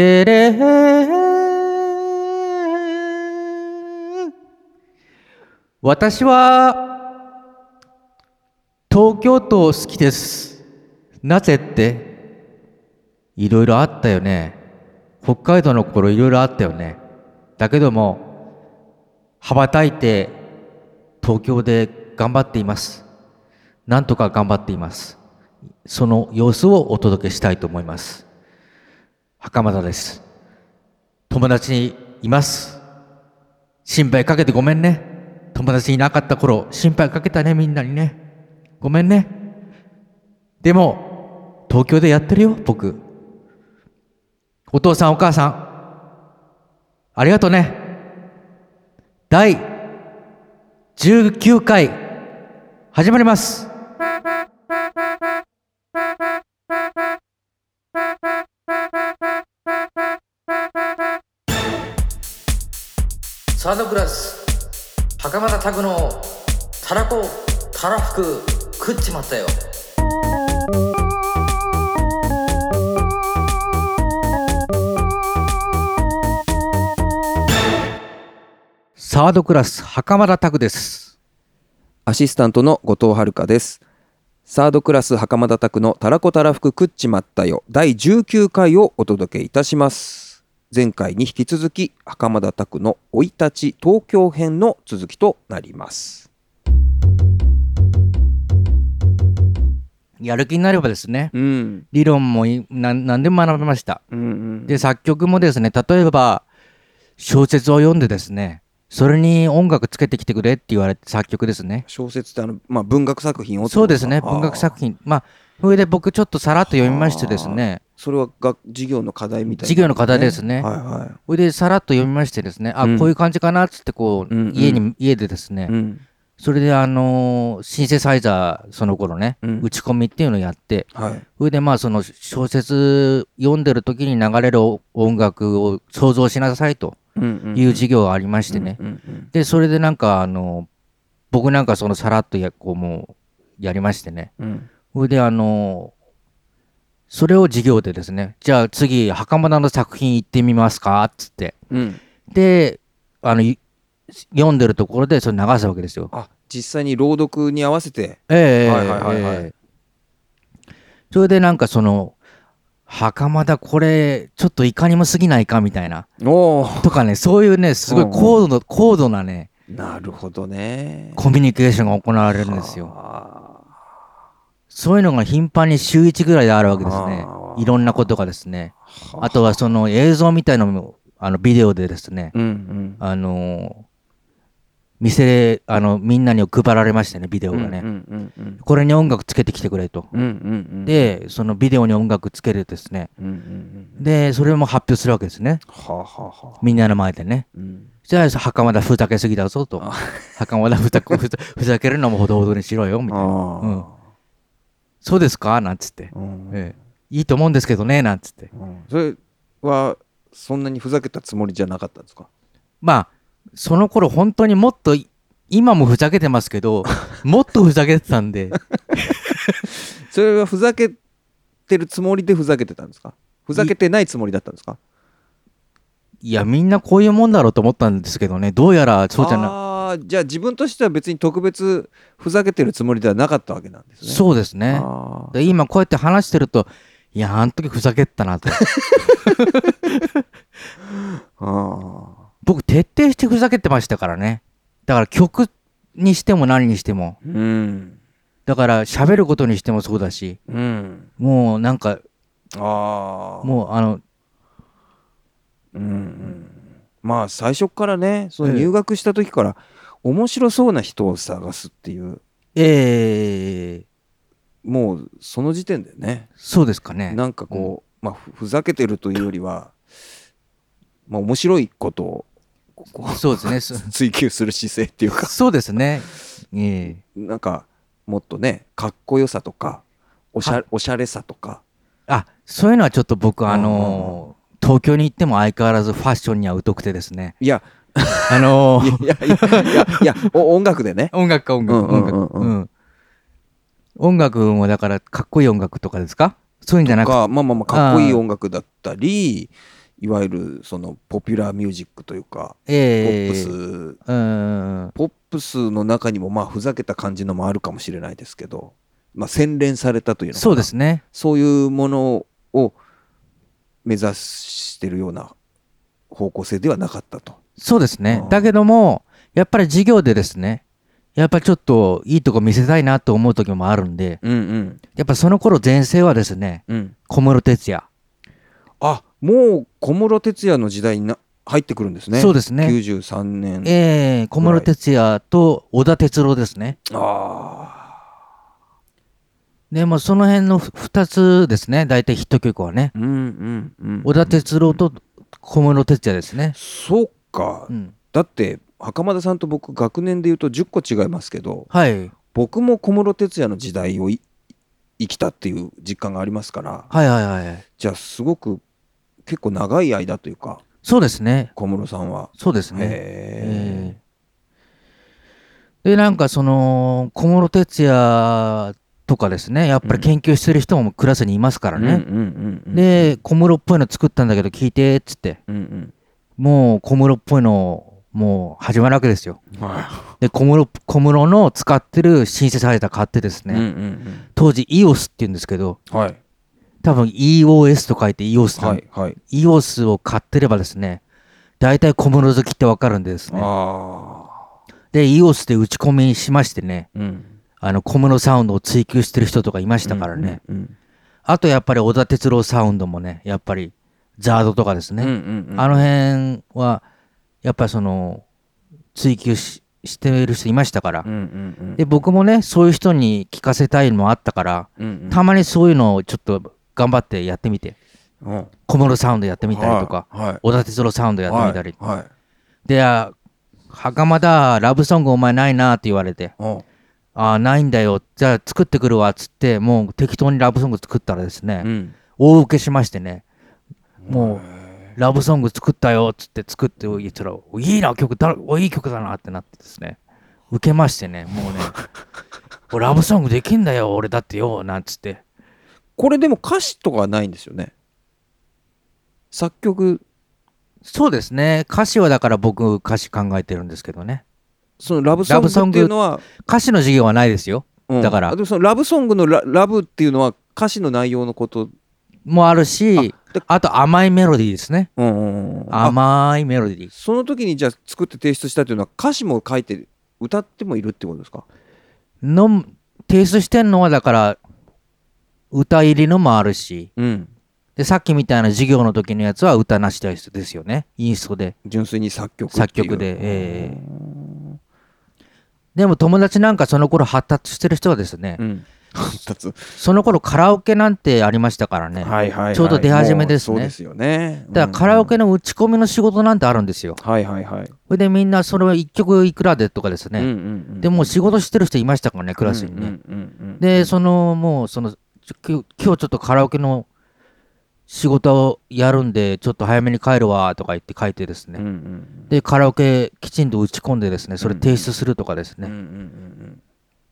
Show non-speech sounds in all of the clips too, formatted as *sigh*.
てれ。私は東京都好きです。なぜっていろいろあったよね。北海道の頃いろいろあったよね。だけども羽ばたいて東京で頑張っています。なんとか頑張っています。その様子をお届けしたいと思います。袴田です。友達にいます。心配かけてごめんね。友達いなかった頃心配かけたねみんなにね。ごめんね。でも東京でやってるよ僕。お父さんお母さん。ありがとうね。第19回始まります。袴田拓のたらこたらふく食っちまったよサードクラス袴田拓ですアシスタントの後藤遥です。サードクラス袴田拓のたらこたらふく食っちまったよ第19回をお届けいたします。前回に引き続き袴田拓の生い立ち東京編の続きとなります。やる気になればですねうん。理論もいなん何でも学べましたうんうん。で作曲もですね例えば小説を読んでですねそれに音楽つけてきてくれって言われて作曲ですね小説ってあの、まあ、文学作品をそうですね文学作品。品まあそれで僕ちょっとさらっと読みましてですねそれはが授業の課題みたいな、授業の課題ですね。はいはそれでさらっと読みましてですねあ、うん。こういう感じかなっつってこう、うんうん。家に家でですね、い。うん。それであのーシンセサイザーその頃ね、うん。打ち込みっていうのをやってはい。それでまあその小説読んでる時に流れる音楽を想像しなさいという授業がありましてね、でそれでなんかあの僕なんかそのさらっとやこうもうやりましてね。うん。それであのそれを授業でですねじゃあ次袴田の作品行ってみますかっつってうん。であのい読んでるところでそれ流すわけですよ。あ実際に朗読に合わせて。ええはいはいはいはいええそれでなんかその袴田これちょっといかにも過ぎないかみたいなおお。とかねそういうねすごいうんうん高度な高度なねなるほどね。コミュニケーションが行われるんですよ。はそういうのが頻繁に週1ぐらいであるわけですねいろんなことがですね。ああとはその映像みたいなのも、あのビデオでですね、うんうん。あのー店で、あの、みんなに配られましたね、ビデオがね。うんうんうんこれに音楽つけてきてくれと。うんうんうん。、で、そのビデオに音楽つけてですね。うんうんうん。で、それも発表するわけですね。はあはあはあ。みんなの前でね。うん。じゃあ、袴田ふざけすぎだぞとあ。袴田ふざけるのもほどほどにしろよ、みたいな。あうんそうですか？なんつって。あ。うん。ええ。いいと思うんですけどね、なんつって。うん。それはそんなにふざけたつもりじゃなかったんですか？まあ、その頃本当にもっとい、今もふざけてますけど、*laughs* もっとふざけてたんで、*laughs* それはふざけてるつもりでふざけてたんですか？ふざけてないつもりだったんですか？いや、みんなこういうもんだろうと思ったんですけどね、どうやらそうじゃなああじゃあ自分としては別に特別ふざけてるつもりではなかったわけなんですね。そうですね。で今こうやって話してると、いや、あの時ふざけてたなと。*laughs* あ僕、徹底してふざけてましたからね。だから曲にしても何にしても。ーうん。だから喋ることにしてもそうだし、うん。もうなんか、ああもうあの、うんうん。まあ最初からねそのええ。入学した時から面白そうな人を探すっていう。ええ。もうその時点でね。そうですかね。なんかこう、まあふふざけてるというよりはまあ面白いことをそうですね。そ *laughs* 追求する姿勢っていうか。そうですね。ええ。なんかもっとねかっこよさとかおしゃおしゃれさとか。あそういうのはちょっと僕、あのー東京に行っても相変わらずファッションには疎くてですね。いや *laughs* あのー。いやいやいやいやお音楽でね。音楽か音楽、うんうん音楽。うん。うんうん。音楽もだからかっこいい音楽とかですか？そういうんじゃなくて。かまあまあまあかっこいい音楽だったりいわゆるそのポピュラーミュージックというか、ええポップス。うん。ポップスの中にもまあふざけた感じのもあるかもしれないですけど、まあ、洗練されたというのそうですね。そういうものを目指してるような方向性ではなかったと。そうですね。うん。だけどもやっぱり授業でですねやっぱりちょっといいとこ見せたいなと思う時もあるんでうんうん。やっぱその頃前世はですねうん、小室哲哉。あもう小室哲哉の時代にな入ってくるんですね。そうですね。93年。ええ小室哲哉と小田哲郎ですね。あでもその辺の2つですね。大体ヒット曲はね。あ。うんうんうん。小田哲郎と小室哲哉ですね、そうか。うん、だって袴田さんと僕学年で言うと10個違いますけどはい。僕も小室哲哉の時代をい生きたっていう実感がありますから。はいはいはい。じゃあすごく結構長い間というかそうですね。小室さんは。そうですね。でなんかその小室哲哉とかですね。やっぱり研究してる人もクラスにいますからね、うんうんうんうん、で小室っぽいの作ったんだけど聞いてっつって。うんもう小室っぽいのもう始まるわけですよ。で小室小室の使ってるシンセサイザー買ってですい、ね、うんうん当時 EOS って言うんですけどうん、はい。多分 EOS と書いて EOS はいはい。EOS を買ってればですね大体小室好きってわかるんでですね。で EOS で打ち込みしましてねうん。あの小室サウンドを追求してる人とかいましたからね、うんうん。あとやっぱり小田哲郎サウンドもねやっぱりザードとかですね、うんうんうん。あの辺はやっぱりその追求ししてる人いましたから、うんうんうん。で僕もねそういう人に聞かせたいのもあったからうんうん。たまにそういうのをちょっと頑張ってやってみて。う。ん小室サウンドやってみたりとか、はいはい。小田哲郎サウンドやってみたり、はいはい。であ袴田ラブソングお前ないなって言われて。う。んああないんだよ。じゃあ作ってくるわっつってもう適当にラブソング作ったらですね、うん。大受けしましてねもうラブソング作ったよっつって作って言ったらいいな曲だおいい曲だなってなってですね。受けましてねもうね。*laughs* おラブソングできんだよ俺だってよなんつって。これでも歌詞とかはないんですよね？作曲。そうですね。歌詞はだから僕歌詞考えてるんですけどね。そのラブソングっていうのは。歌詞の授業はないですよ。うん。だから。あでもそのラブソングのララブっていうのは歌詞の内容のこと。もあるしあと甘いメロディーですね。うんうんうんあ甘いメロディー。その時にじゃあ作って提出したっていうのは歌詞も書いて歌ってもいるってことですか？の提出してんのはだから歌入りのもあるし。うん。でさっきみたいな授業の時のやつは歌なしですですよね。インストで。純粋に作曲作曲で。ええ。でも友達なんかその頃発達してる人はですね、うん *laughs* その頃カラオケなんてありましたからね、はいはいはい。ちょうど出始めですね。そうですよね。だからカラオケの打ち込みの仕事なんてあるんですよ。はいはいはい。それでみんなそれを1曲いくらでとかですね、うんうんうんでもう仕事してる人いましたからねクラスにね、うんうんうんうんでそのもうその今日ちょっとカラオケの仕事をやるんでちょっと早めに帰るわとか言って書いてですね、うんうんでカラオケきちんと打ち込んでですねそれ提出するとかですね、うんうんうん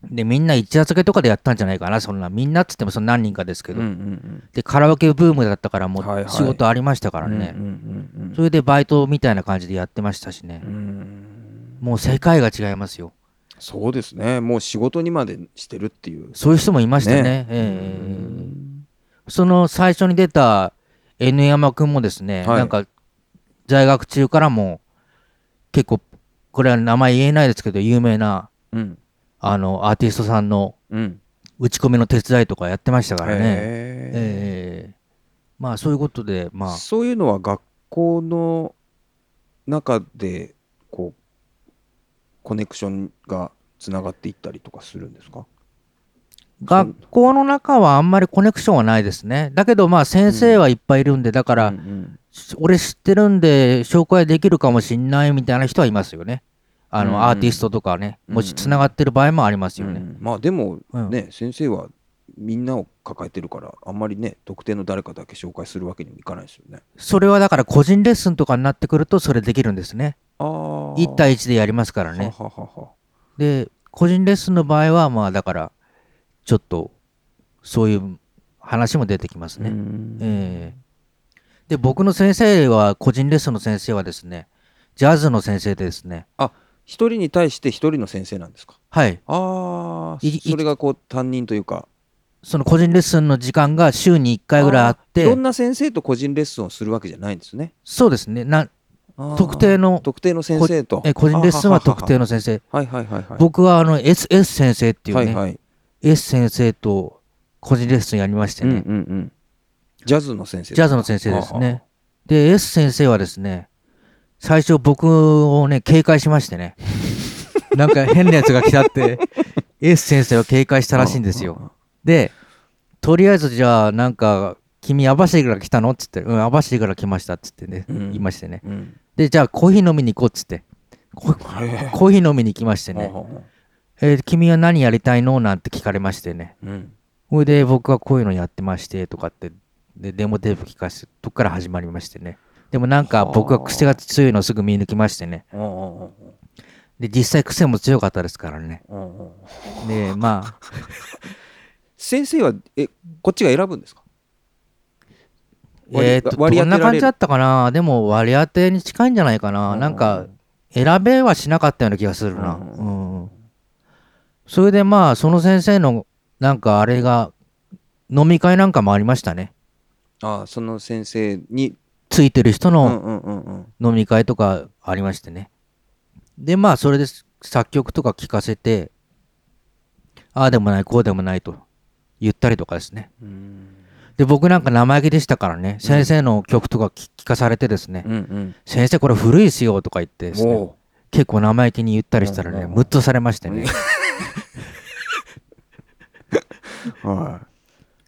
でみんな一夜漬けとかでやったんじゃないかなそんな。みんなっつってもその何人かですけど、うんうんうん。でカラオケブームだったからもう仕事ありましたからね、それでバイトみたいな感じでやってましたしね。う、ん。もう世界が違いますよ。そうですね。もう仕事にまでしてるっていう。そういう人もいましたね。ね。ええ。その最初に出た N 山くんもですね、はい。なんか在学中からも結構これは名前言えないですけど有名なうんあのアーティストさんのうん。打ち込みの手伝いとかやってましたからね、へええまあそういうことでまあ。そういうのは学校の中でこうコネクションがつながっていったりとかするんですか？学校の中はあんまりコネクションはないですね。だけどまあ先生はいっぱいいるんでだから、うんうん。俺知ってるんで紹介できるかもしんないみたいな人はいますよねあの、うん。うんアーティストとかねうん。もしつながってる場合もありますよね、うん。まあでもうん。ね、先生はみんなを抱えてるからあんまりね特定の誰かだけ紹介するわけにもいかないですよね。それはだから個人レッスンとかになってくるとそれできるんですね。ああ1対1でやりますからね。はははは。で個人レッスンの場合はまあだからちょっとそういう話も出てきますね、うん。ええ。で僕の先生は個人レッスンの先生はですねジャズの先生でですね。あ一人に対して一人の先生なんですか？はい。ああそれがこう担任というか。その個人レッスンの時間が週に1回ぐらいあっあーいろてんな先生と個人レッスンをするわけじゃないんですね。そうですね。な特定の特定の先生と。え個人レッスンは特定のの先生。はいはいはいはい。僕はあの S, S 先生っていうね、はいはい。S 先生と個人レッスンやりましてうんうね、んうん。ジャズの先生ジャズの先生ですね。で S 先生はですね最初僕をね警戒しましてね。*laughs* なんか変なやつが来たって *laughs* S 先生は警戒したらしいんですよ。でとりあえずじゃあなんか君網走から来たのっつってうん網走から来ましたっつってね、うん。言いましてね。うん。でじゃあコーヒー飲みに行こうっつって。コーヒー飲みに行きましてね、えー君は何やりたいのなんて聞かれましてね。うん。それで僕はこういうのやってましてとかってでデモテープ聞かせてとこから始まりましてねでもなんか僕は癖が強いのをすぐ見抜きましてね。で実際癖も強かったですからね。でまあ。先生はえこっちが選ぶんですか？割えー、とどんな感じだったかな？でも割り当てに近いんじゃないかな。なんか選べはしなかったような気がするな。ううん。それでまあその先生のなんかあれが飲み会なんかもありましたね。ああその先生についてる人うんの飲み会とかありましてね。で、まあ、それで作曲とか聴かせて、ああでもない、こうでもないと言ったりとかですね。うん。で、僕なんか生意気でしたからね、先生の曲とか聴聞かされてですね、うんうん。先生これ古いですよとか言ってですね、お結構生意気に言ったりしたらね、うんムッとされましてね、*laughs*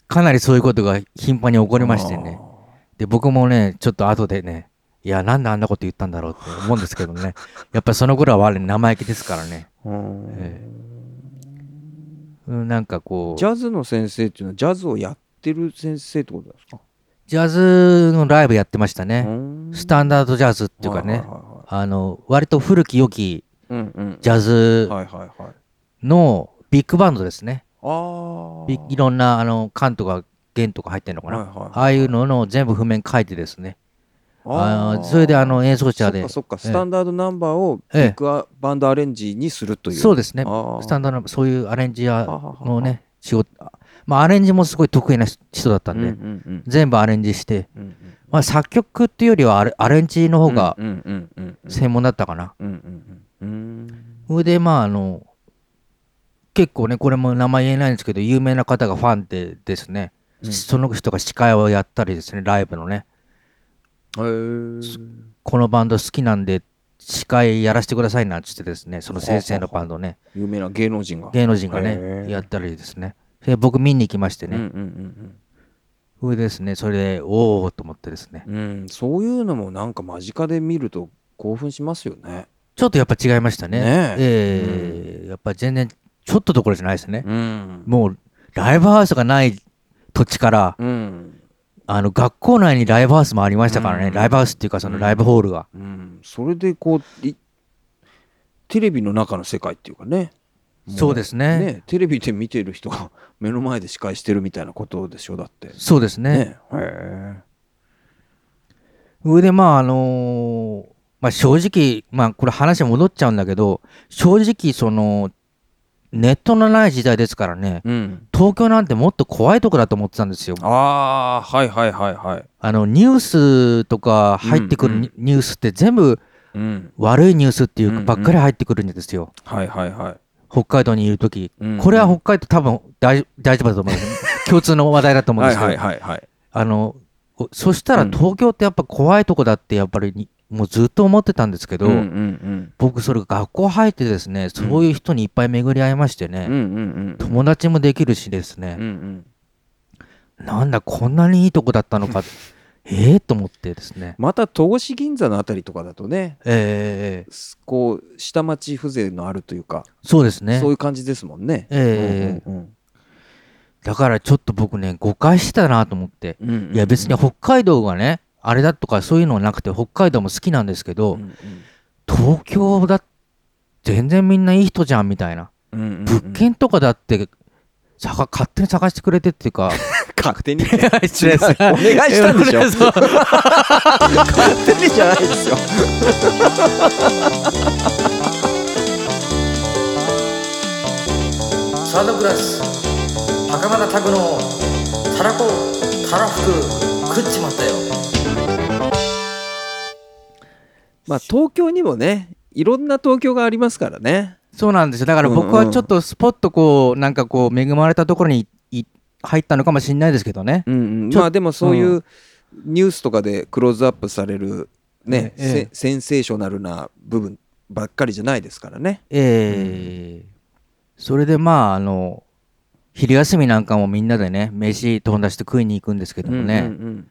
かなりそういうことが頻繁に起こいりましてね。で、僕もね、ちょっと後でね、いや、なんであんなこと言ったんだろうって思うんですけどね、*laughs* やっぱりその頃は我生意気ですからね。えうんなんかこう。ジャズの先生っていうのはジャズをやってる先生ってことですか？ジャズのライブやってましたね。うん。スタンダードジャズっていうかね、はいはいはいあの、割と古き良きジャズのビッグバンドですね。いろんな、あの、カンとか弦とか入ってんのかな？はいはいはいああいうのの全部譜面書いてですね。ああのそれであの演奏者でそっかそっかスタンダードナンバーをビええッグアバンドアレンジにするという。そうですね。スタンダードのそういうアレンジ屋はははのね、仕事。まあ、アレンジもすごい得意な人だったんで、うんうんうん。全部アレンジして、うんうんまあ、作曲っていうよりはアレアレンジの方が専門だったかな。それでまああの結構ねこれも名前言えないんですけど有名な方がファンでですね、うんその人が司会をやったりですねライブのね。このバンド好きなんで司会やらせてくださいなんつってですねその先生のバンドね。有名な芸能人が。芸能人がへねー。やったりですね。で僕見に行きましてうんうね、んそれでですねそれでおおと思ってですね。うん。うんうんそういうのもなんか間近で見ると興奮しますよね。ちょっとやっぱ違いましたね。ねえ。えやっぱ全然ちょっとどころじゃないですね、うん。もうライブハウスがない土地からうん。あの学校内にライブハウスもありましたからね、うん。ライブハウスっていうかそのライブホールが、うん。それでこういテレビの中の世界っていうかね。もそうですね。ねテレビで見てる人が目の前で司会してるみたいなことでしょだって。そうですね。ね。へ上でまああのーまあ正直まあこれ話戻っちゃうんだけど正直そのネットのない時代ですからね。えうん。東京なんてもっと怖いとこだと思ってたんですよ。ああはいはいはいはい。あのニュースとか入ってくるうんニニュースって全部うん。悪いニュースっていううんうん。かばっかり入ってくるんですよ、はいはいはい。北海道にいる時。うんこれは北海道多分大大丈夫だと思うんです。*laughs* 共通の話題だと思うんですけど、はいはいはいはい。あのおそしたらうん。東京ってやっぱ怖いとこだってやっぱりにもうずっと思ってたんですけど、うんうん僕それ学校入ってですねそういう人にいっぱい巡り合いましてね、うんうんうん友達もできるしですね。うんう、ん。なんだこんなにいいとこだったのか。*laughs* ええと思ってですね。また戸越銀座のあたりとかだとねええすこう下町風情のあるというかそうですね。そういう感じですもんね。ええうんうんだからちょっと僕ね誤解してたなと思って。うんうんうん。いや別に北海道がねあれだとかそういうのはなくて北海道も好きなんですけど、うん東京だ全然みんないい人じゃんみたいな。うんうんうん。物件とかだってさが勝手に探してくれてっていうか。*laughs* 勝手に？失礼ですお願いしたんでしょ？*laughs* 勝手にじゃないですよ。サードクラス。袴田拓のたらこたらふく食っちまったよまあ東京にもねいろんな東京がありますからね。そうなんですよ。だから僕はちょっとスポッとこうなんかこう恵まれたところにい入ったのかもしれないですけどね。うんうん。まあでもそういううニュースとかでクローズアップされるね、ええセセンセーショナルな部分ばっかりじゃないですからね。ええ。それでまああの昼休みなんかもみんなでね飯友達と食いに行くんですけどもね、うんうんこ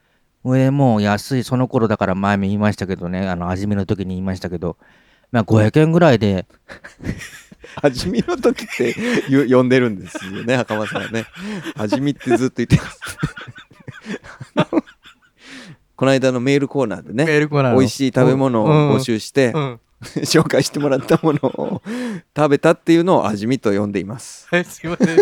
れもう安いその頃だから前も言いましたけどね。あの味見の時に言いましたけど。まあ500円ぐらいで。うん味見の時ってよ呼んでるんですよね袴さんはね。味見ってずっと言ってます。*laughs* この間のメールコーナーでねメールコーナーの。美味しい食べ物を募集して、うん。紹介してもらったものを食べたっていうのを味見と呼んでいます。は *laughs* いすいません *laughs*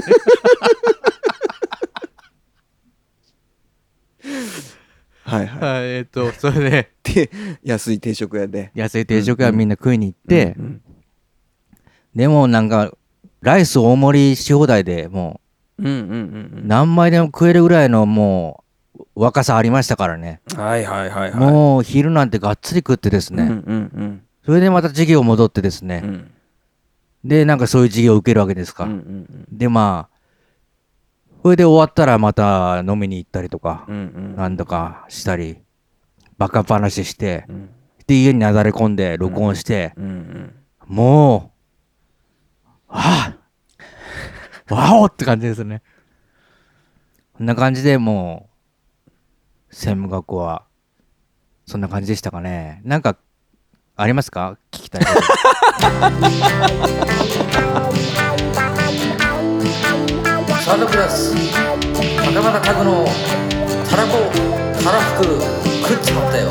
はいはい。はいえっとそれで。*laughs* で安い定食屋で。安い定食屋みんな食いに行って、うんうんでもなんかライス大盛りし放題でもうんうんうんううん。何枚でも食えるぐらいのもう若さありましたからね、はいはいはいはい。もう昼なんてがっつり食ってですね、うんうんそれでまた授業戻ってですね、うん。うんでなんかそういう授業を受けるわけですか、うんうん。でまあそれで終わったらまた飲みに行ったりとか、うんうん。なんだかしたりバカ話してうん。で家になだれ込んで録音して、うんうん。もうああわおって感じですね。こんな感じでもう専務学校はそんな感じでしたかね。なんかありますか？聞きたい *laughs* サードクラス袴田拓のたらこたらふく食っちまったよ。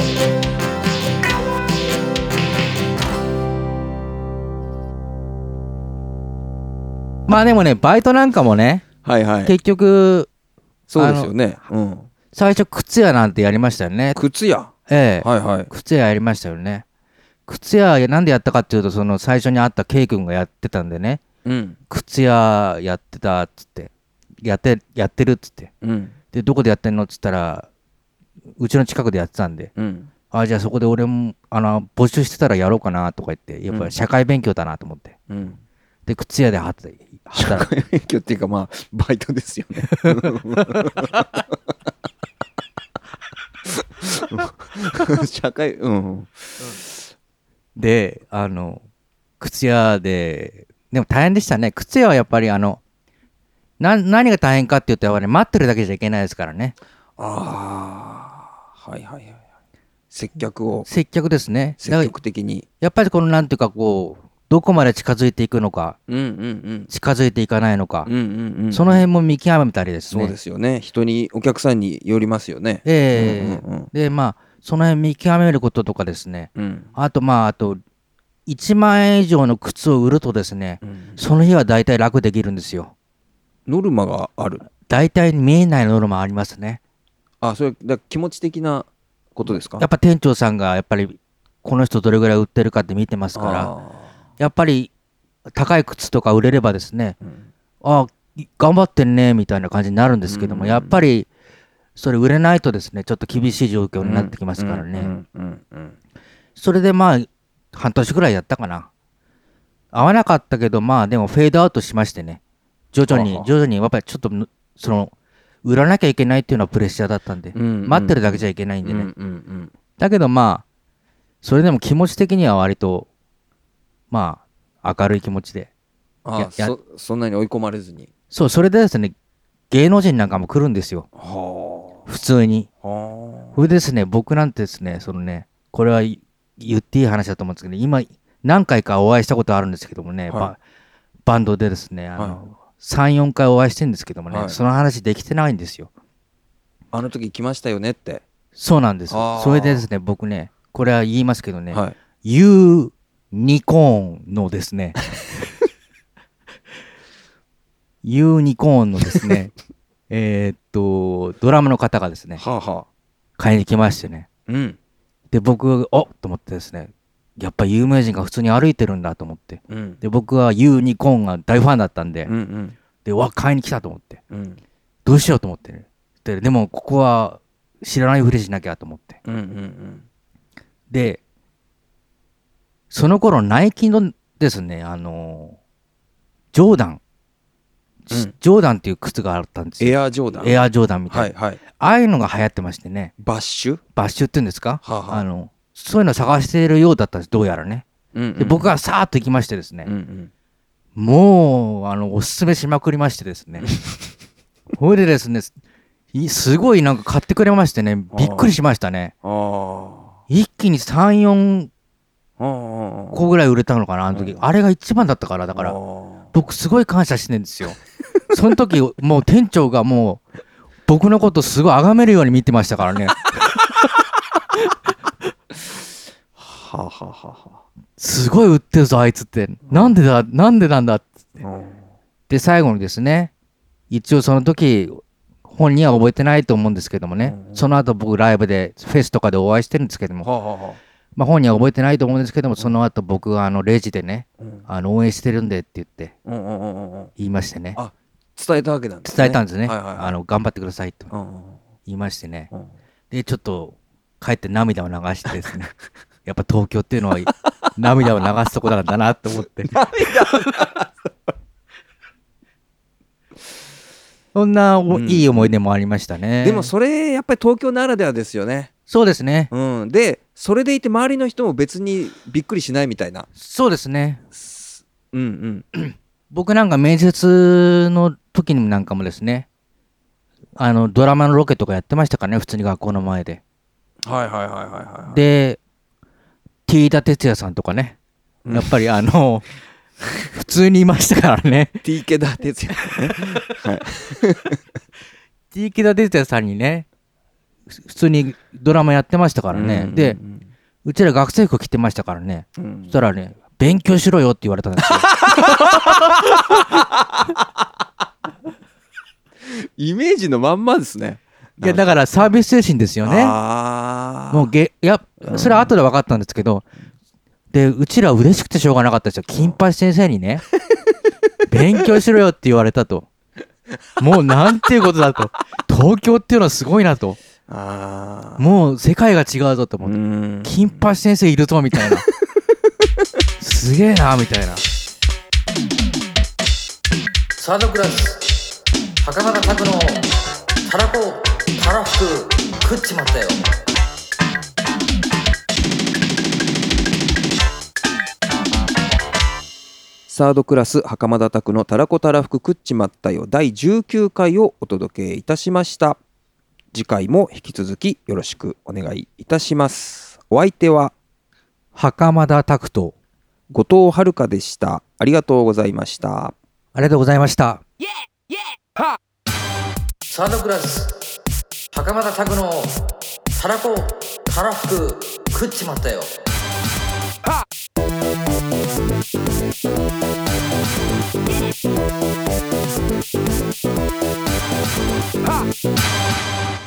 まあでもねバイトなんかもねはいはい。結局そうですよね。うん。最初靴屋なんてやりましたよね。靴屋？ええ。はいはい。靴屋やりましたよね。靴屋なんでやったかっていうとその最初に会った K 君がやってたんでね。うん。靴屋やってたっつってやってやってるっつって。うん。でどこでやってんのっつったらうちの近くでやってたんで。うん。あじゃあそこで俺もあの募集してたらやろうかなとか言ってやっぱり社会勉強だなと思って、うん。で靴屋で働い働い免許っていうかまあバイトですよね。社会うん。であの靴屋ででも大変でしたね。靴屋はやっぱりあのな何が大変かって言ったらやっぱり待ってるだけじゃいけないですからね。ああはいはいはいはい。接客を。接客ですね。だ積極的に。やっぱりこのなんていうかこうどこまで近づいていくのか。うんうん近づいていかないのか。うんうんうんうん。その辺も見極めたりですね。そうですよね。人にお客さんによりますよね。ええ。うんうんうんでまあその辺見極めることとかですね。うん。あとまああと1万円以上の靴を売るとですねうん。その日は大体楽できるんですよノルマがある。大体見えないノルマありますね。あそれだ気持ち的なことですか？やっぱ店長さんがやっぱりこの人どれぐらい売ってるかって見てますからあやっぱり高い靴とか売れればですねーうん。あ頑張ってんねみたいな感じになるんですけども、うん。やっぱりそれ売れないとですねちょっと厳しい状況になってきますからね、うんうんうん。それでまあ半年ぐらいやったかな。合わなかったけどまあでもフェードアウトしましてね徐々に徐々にやっぱりちょっとぬその売らなきゃいけないっていうのはプレッシャーだったんで、うんうん。待ってるだけじゃいけないんでね、うんうんうん。だけどまあそれでも気持ち的には割とまあ明るい気持ちであややそそんなに追い込まれずに。そうそれでですね芸能人なんかも来るんですよ。は普通に。それでですね僕なんてですねそのねこれはい言っていい話だと思うんですけど今何回かお会いしたことあるんですけどもね、はい。ババンドでですねあはい。の、34回お会いしてるんですけどもね、はい。その話できてないんですよ。あの時来ましたよねって。そうなんです。あー。それでですね僕ねこれは言いますけどね、はい。ユーニコーンのですね。*laughs* ユーニコーンのですね。*laughs* えーっとドラムの方がですねはあはあ。買いに来ましてね。うん。で僕おっと思ってですねやっぱ有名人が普通に歩いてるんだと思って。うん。で僕はユーニコーンが大ファンだったんで、うんうん。でうわ買いに来たと思って。うん。どうしようと思って。ねででもここは知らないふりしなきゃと思って。うんうんでその頃ナイキのですねあのジョーダン、うん。ジョーダンっていう靴があったんですよ。エアジョーダン。エアジョーダンみたいな、はいはい。ああいうのが流行ってましてね。バッシュ？バッシュっていうんですか、はあはあ。あのそういうの探しているようだったんですどうやらね。うんうん。で僕はさーっと行きましてですね、うんうん。もうあのおすすめしまくりましてですね。*laughs* ほいでですねいすごいなんか買ってくれましてね。びっくりしましたね。一気に34ああ個ぐらい売れたのかなあの時、うん。あれが一番だったからだから。僕すごい感謝してるんですよ。その時もう店長がもう僕のことすごい崇めるように見てましたからねはあはあはあはすごい売ってるぞあいつって。なんでだなんでなんだって。あうん。で最後にですね一応その時本人は覚えてないと思うんですけどもね、うんその後僕ライブでフェスとかでお会いしてるんですけども、はあはあはあ。まあ、本人は覚えてないと思うんですけどもその後僕があのレジでねうん。あの応援してるんでって言ってうんうんうんうんうん。言いましてね。あ伝えたわけなんですね。伝えたんですね、はいはいはい。あの頑張ってくださいと。言いましてね。うん。でちょっと帰って涙を流してですね *laughs* やっぱ東京っていうのは *laughs* 涙を流すとこなんだなと思って。そんなおうん。いい思い出もありましたね。でもそれやっぱり東京ならではですよね。そうですね。うん。でそれでいて周りの人も別にびっくりしないみたいな。そうですね。うんうん。*clears throat* 僕なんか面接の時になんかもですねあのドラマのロケとかやってましたからね普通に学校の前で。はいはいはいはいはい。でティーダ哲也さんとかね。うん。やっぱりあの *laughs* 普通にいましたからね。TK だ哲也ね。はい。*laughs* ティーダ哲也さんにねふ普通にドラマやってましたからね、うん。でうちら学生服着てましたからね。うん。そしたらね勉強しろよって言われたんですよ。*laughs* イメージのまんまですねいやだからサービス精神ですよね。もうげいやそれは後で分かったんですけど、でうちら嬉しくてしょうがなかったですよ。金八先生にね。*laughs* 勉強しろよって言われたと。もうなんていうことだと。東京っていうのはすごいなと。あもう世界が違うぞと思って、ん。金八先生いるぞみたいな。すげえなみたいな。サードクラス袴田拓のたらこたらふく食っちまったよ。サードクラス袴田拓のたらこたらふく食っちまったよ。第19回をお届けいたしました。次回も引き続きよろしくお願いいたします。お相手は袴田拓人後藤遥でした。ありがとうございました。ありがとうございました。サードクラス袴田拓のたらこたらふく食っちまったよ。はっ！